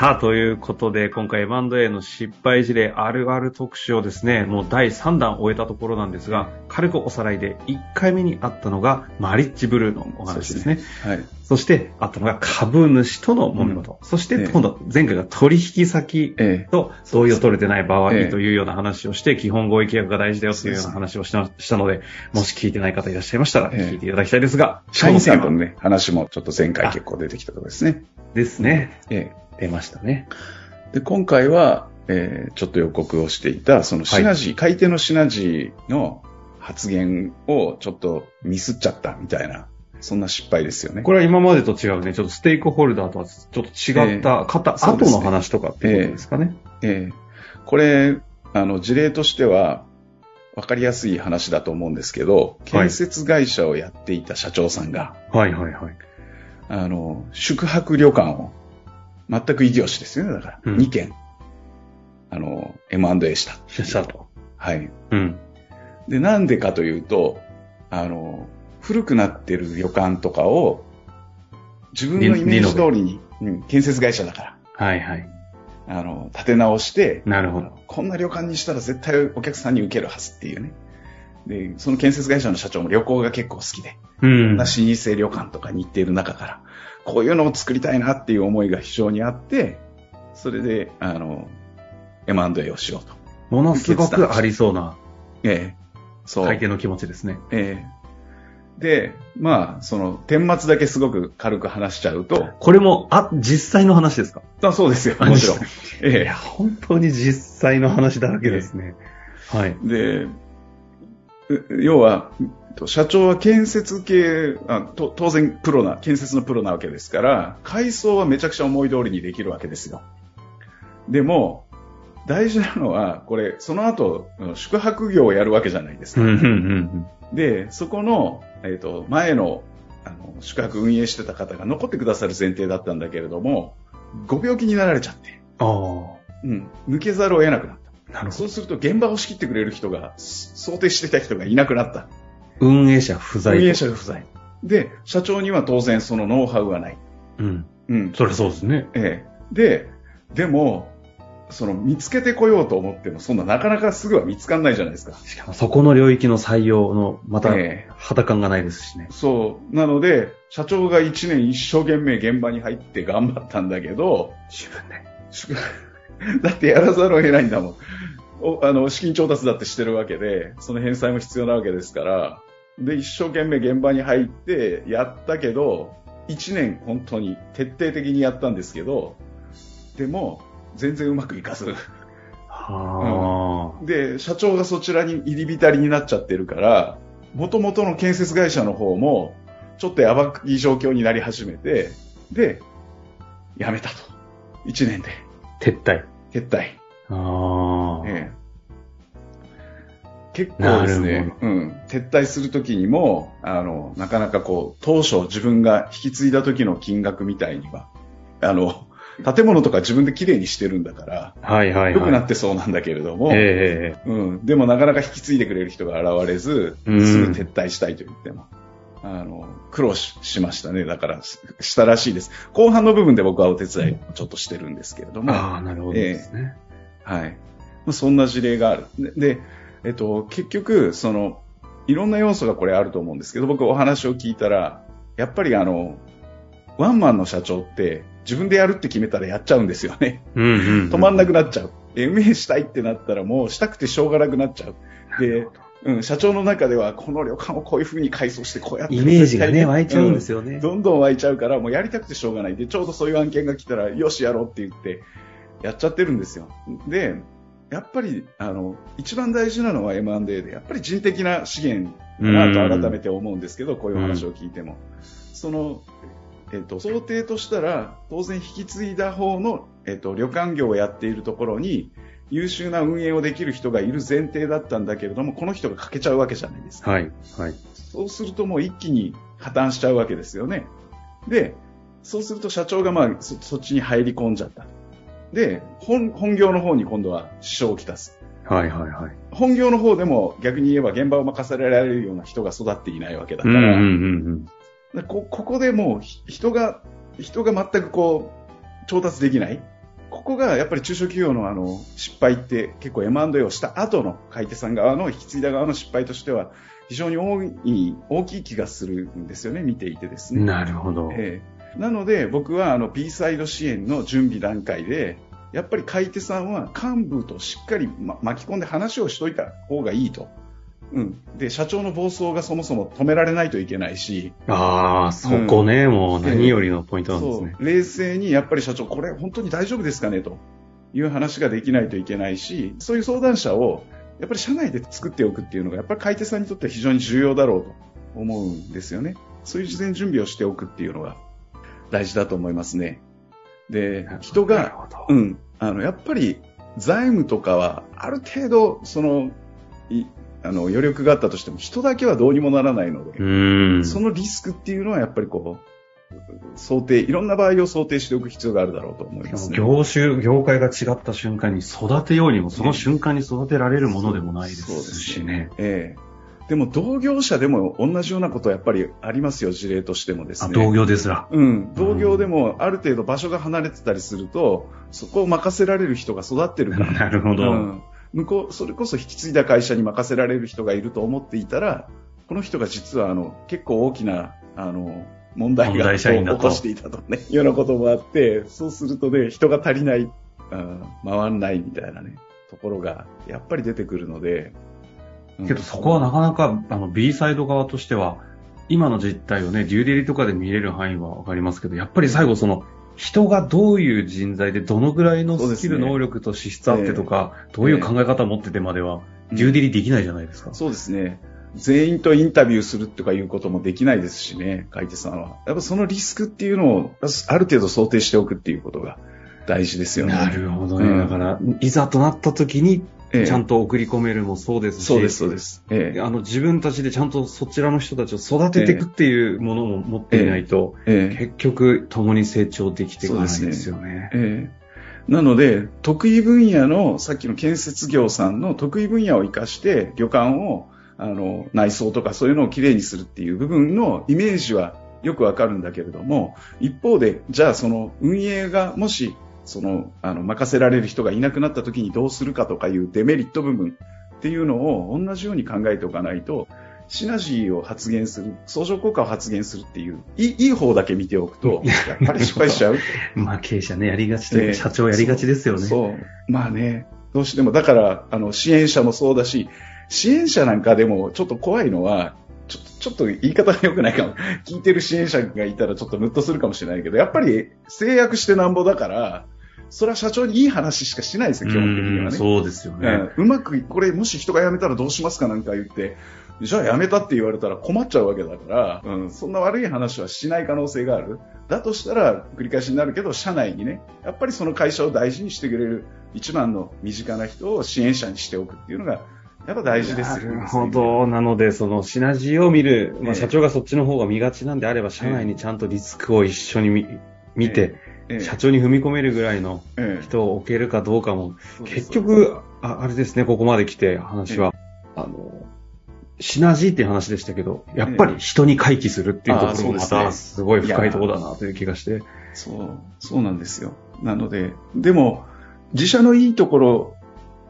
さあ、ということで、今回 M&A の失敗事例あるある特集をですね、もう第3弾終えたところなんですが、軽くおさらいで1回目にあったのが、マリッジブルーのお話ですね。はい。そして、あったのが株主との揉め事。そして、ええ今度、前回が取引先ええと同意を取れてない場合ええというような話をして、基本合意契約が大事だよというような話をしたしたので、もし聞いてない方いらっしゃいましたら、ええ聞いていただきたいですが、社員さんとのね。ね、話もちょっと前回結構出てきたところですね。ですね。え出ましたね。え。で、今回は、えーちょっと予告をしていた、そのシナジー、買い手のシナジーの発言をちょっとミスっちゃったみたいな、そんな失敗ですよね。これは今までと違うね、ちょっとステークホルダーとはちょっと違った、買った後の話とかっていうことですかね。ええこれ、あの、事例としては、わかりやすい話だと思うんですけど、建設会社をやっていた社長さんが、はいはいはい。あの、宿泊旅館を、全く異業種ですよね、だから。うん2件、あの、M&A した。したと。はい。うん。で、なんでかというと、あの、古くなってる旅館とかを、自分のイメージ通りに、うん、建設会社だから、はいはい。あの、立て直して、なるほど。こんな旅館にしたら絶対お客さんに受けるはずっていうね。で、その建設会社の社長も旅行が結構好きで、うん。な老舗旅館とかに行っている中から、こういうのを作りたいなっていう思いが非常にあって、それで、あの、M&A をしようと。ものすごくありそうなええそう。の気持ちですね。ええで、まあ、その、顛末だけすごく軽く話しちゃうと、これも、あ、実際の話ですか？あそうですよ、あもちろん。いえや、本当に実際の話だらけですね。はい。えで、う要は、と社長は建設系あと、当然プロな、建設のプロなわけですから、改装はめちゃくちゃ思い通りにできるわけですよ。でも、大事なのは、これ、その後、宿泊業をやるわけじゃないですか。うん、うん、うん。で、そこの、えっ、と、前の、あの、宿泊運営してた方が残ってくださる前提だったんだけれども、ご病気になられちゃって、あうん、抜けざるを得なくなった。あ、なるほど。そうすると現場を仕切ってくれる人が、す想定してた人がいなくなった。運営者不在。運営者が不在。で、社長には当然そのノウハウがない。うん。うん。そりゃそうですね。ええ。で、でも、その見つけてこようと思っても、そんななかなかすぐは見つかんないじゃないですか。しかもそこの領域の採用の、また、ええ肌感がないですしね。そう。なので、社長が1年一生懸命現場に入って頑張ったんだけど、自分で。宿 だってやらざるを得ないんだもん。おあの、資金調達だってしてるわけで、その返済も必要なわけですから、で、一生懸命現場に入ってやったけど、1年本当に徹底的にやったんですけど、でも、全然うまくいかず。はあ、で、社長がそちらに入り浸りになっちゃってるから、元々の建設会社の方も、ちょっとやばい状況になり始めて、で、辞めたと。1年で。撤退。撤退。ああ、ええ結構ですね、うん、撤退するときにも、あの、なかなかこう、当初自分が引き継いだ時の金額みたいには、あの、建物とか自分で綺麗にしてるんだから、はいはいはい。良くなってそうなんだけれども、ええうん、でもなかなか引き継いでくれる人が現れず、うんすぐ撤退したいと言っても、あの、苦労ししましたね。だから、ししたらしいです。後半の部分で僕はお手伝いをちょっとしてるんですけれども、ああ、なるほどですね。はい。まあそんな事例がある。で、でえっと、結局、その、いろんな要素がこれあると思うんですけど、僕お話を聞いたら、やっぱりあの、ワンマンの社長って自分でやるって決めたらやっちゃうんですよね。うんうん、うん。止まんなくなっちゃう。MA したいってなったらもうしたくてしょうがなくなっちゃう。で、うん、社長の中ではこの旅館をこういう風に改装してこうやってイメージがね、湧いちゃうんですよ、よね。うんどんどん湧いちゃうからもうやりたくてしょうがない。で、ちょうどそういう案件が来たらよしやろうって言ってやっちゃってるんですよ。で、やっぱり、あの、一番大事なのは M&A で、やっぱり人的な資源だなと改めて思うんですけど、こういう話を聞いても。その、えっと、想定としたら、当然引き継いだ方の、えっと、旅館業をやっているところに、優秀な運営をできる人がいる前提だったんだけれども、この人が欠けちゃうわけじゃないですか。はい。はい。そうするともう一気に破綻しちゃうわけですよね。で、そうすると社長がまあそそっちに入り込んじゃった。で、本、本業の方に今度は支障をきたす。はいはいはい。本業の方でも逆に言えば現場を任せられるような人が育っていないわけだから、うんうんうんでこここでもうひ人が、人が全くこう、調達できない。ここがやっぱり中小企業のあの失敗って結構 M&A をした後の買い手さん側の引き継いだ側の失敗としては非常に大い大きい気がするんですよね、見ていてですね。うん。なるほど。ええなので僕はあの B サイド支援の準備段階でやっぱり買い手さんは幹部としっかり、ま巻き込んで話をしといた方がいいと。うん。で、社長の暴走がそもそも止められないといけないし、ああ、そこね、もう何よりのポイントなんですね。冷静にやっぱり社長、これ本当に大丈夫ですかねという話ができないといけないし、そういう相談者をやっぱり社内で作っておくっていうのが、やっぱり買い手さんにとっては非常に重要だろうと思うんですよね。そういう事前準備をしておくっていうのが大事だと思いますね。で、人が。うん、あの、やっぱり財務とかはある程度、その、いあの余力があったとしても人だけはどうにもならないので、うん。そのリスクっていうのはやっぱりこう、想定、いろんな場合を想定しておく必要があるだろうと思いますね。業種、業界が違った瞬間に育てようにも、その瞬間に育てられるものでもないでそうですしね。ええでも同業者でも同じようなことはやっぱりありますよ、事例としてもですあ、ね。同業ですら。うん、同業でもある程度場所が離れてたりすると、そこを任せられる人が育ってるから。なるほど。うん向こう、それこそ引き継いだ会社に任せられる人がいると思っていたら、この人が実はあの結構大きなあの問題問が起こしていたとね、いうようなこともあって、そうするとね、人が足りない、うん回んないみたいなね、ところがやっぱり出てくるので。うんけどそこはなかなか、あの、B サイド側としては、今の実態をね、デューデリとかで見れる範囲はわかりますけど、やっぱり最後その、人がどういう人材で、どのぐらいのスキル、ね能力と資質あってとか、どういう考え方を持っててまでは、うんデューデリできないじゃないですか。そうですね。全員とインタビューするとかいうこともできないですしね、買い手さんは。やっぱそのリスクっていうのをある程度想定しておくっていうことが大事ですよね。なるほどね。うんだから、いざとなった時に、ええ。ちゃんと送り込めるもそうですし、そうです、そうです。ええ。あの、自分たちでちゃんとそちらの人たちを育てていくっていうものも持っていないと、ええ。結局、共に成長できていかないんですよね。ええ。なので、得意分野の、さっきの建設業さんの得意分野を活かして、旅館を、あの、内装とかそういうのをきれいにするっていう部分のイメージはよくわかるんだけれども、一方で、じゃあその運営がもし、その、あの、任せられる人がいなくなった時にどうするかとかいうデメリット部分っていうのを同じように考えておかないと、シナジーを発現する、相乗効果を発現するっていう、いいいい方だけ見ておくと、やっぱり失敗しちゃう。まあ、経営者ね、やりがちというか、ええ社長やりがちですよね。そう。まあね、どうしても、だから、あの、支援者もそうだし、支援者なんかでもちょっと怖いのは、ちょっと言い方が良くないかも。聞いてる支援者がいたらちょっとムッとするかもしれないけど、やっぱり制約してなんぼだから、それは社長にいい話しかしないですよ、基本的にはね。うんそうですよね。うんうまくい、これもし人が辞めたらどうしますかなんか言って、じゃあ辞めたって言われたら困っちゃうわけだから、うん、そんな悪い話はしない可能性がある。だとしたら繰り返しになるけど、社内にね、やっぱりその会社を大事にしてくれる一番の身近な人を支援者にしておくっていうのが、やっぱ大事ですよね。なるほど。なので、そのシナジーを見る、まあ、ええ。社長がそっちの方が見がちなんであれば、社内にちゃんとリスクを一緒に見見て、ええ。社長に踏み込めるぐらいのええ。人を置けるかどうかも、結局、ああれですね、ここまで来て話は、あの、シナジーっていう話でしたけど、やっぱり人に回帰するっていうところもまたすごい深いところだなという気がして。そう、そうなんですよ。なので、でも、自社のいいところ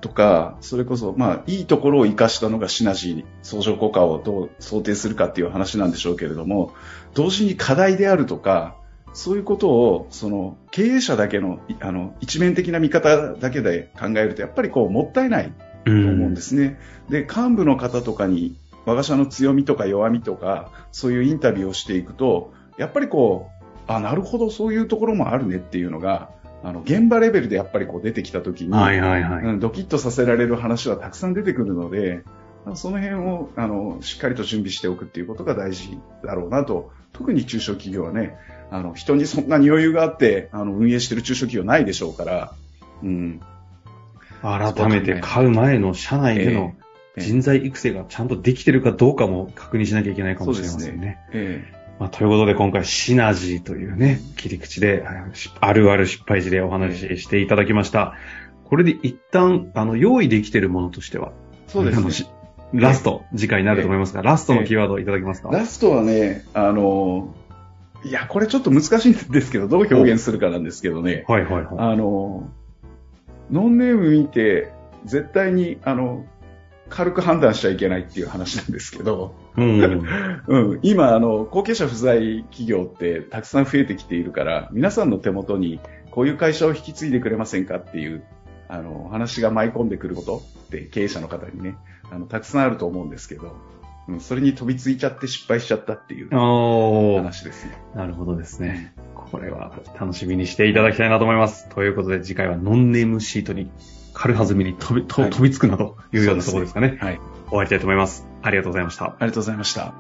とか、それこそ、まあ、いいところを活かしたのがシナジー、相乗効果をどう想定するかっていう話なんでしょうけれども、同時に課題であるとか、そういうことを、その、経営者だけの、いあの、一面的な見方だけで考えると、やっぱりこう、もったいないうと思うんですね。で、幹部の方とかに、我が社の強みとか弱みとか、そういうインタビューをしていくと、やっぱりこう、あ、なるほど、そういうところもあるねっていうのが、あの、現場レベルでやっぱりこう出てきたときに、はいはいはい。うんドキッとさせられる話はたくさん出てくるので、その辺をあのしっかりと準備しておくっていうことが大事だろうなと、特に中小企業はね、あの人にそんなに余裕があってあの運営してる中小企業ないでしょうから、うん、改めて買う前の社内での人材育成がちゃんとできてるかどうかも確認しなきゃいけないかもしれませんね。ええまあ、ということで今回シナジーというね、切り口で、あるある失敗事例をお話ししていただきました。これで一旦、あの、用意できているものとしては、そうですね。ラスト、次回になると思いますが、ラストのキーワードをいただけますか？ラストはね、あの、いや、これちょっと難しいんですけど、どう表現するかなんですけどね。はいはいはい。あの、ノンネーム見て、絶対に、あの、軽く判断しちゃいけないっていう話なんですけど、うん、うん、今あの、後継者不在企業ってたくさん増えてきているから、皆さんの手元にこういう会社を引き継いでくれませんかっていうあの話が舞い込んでくることって経営者の方にね、あのたくさんあると思うんですけど、うん、それに飛びついちゃって失敗しちゃったっていう話ですね。なるほどですね。これは楽しみにしていただきたいなと思います。ということで次回はノンネームシートに軽はずみに飛び飛びつくなというようなところですかね。はい。終わりたいと思います。ありがとうございました。ありがとうございました。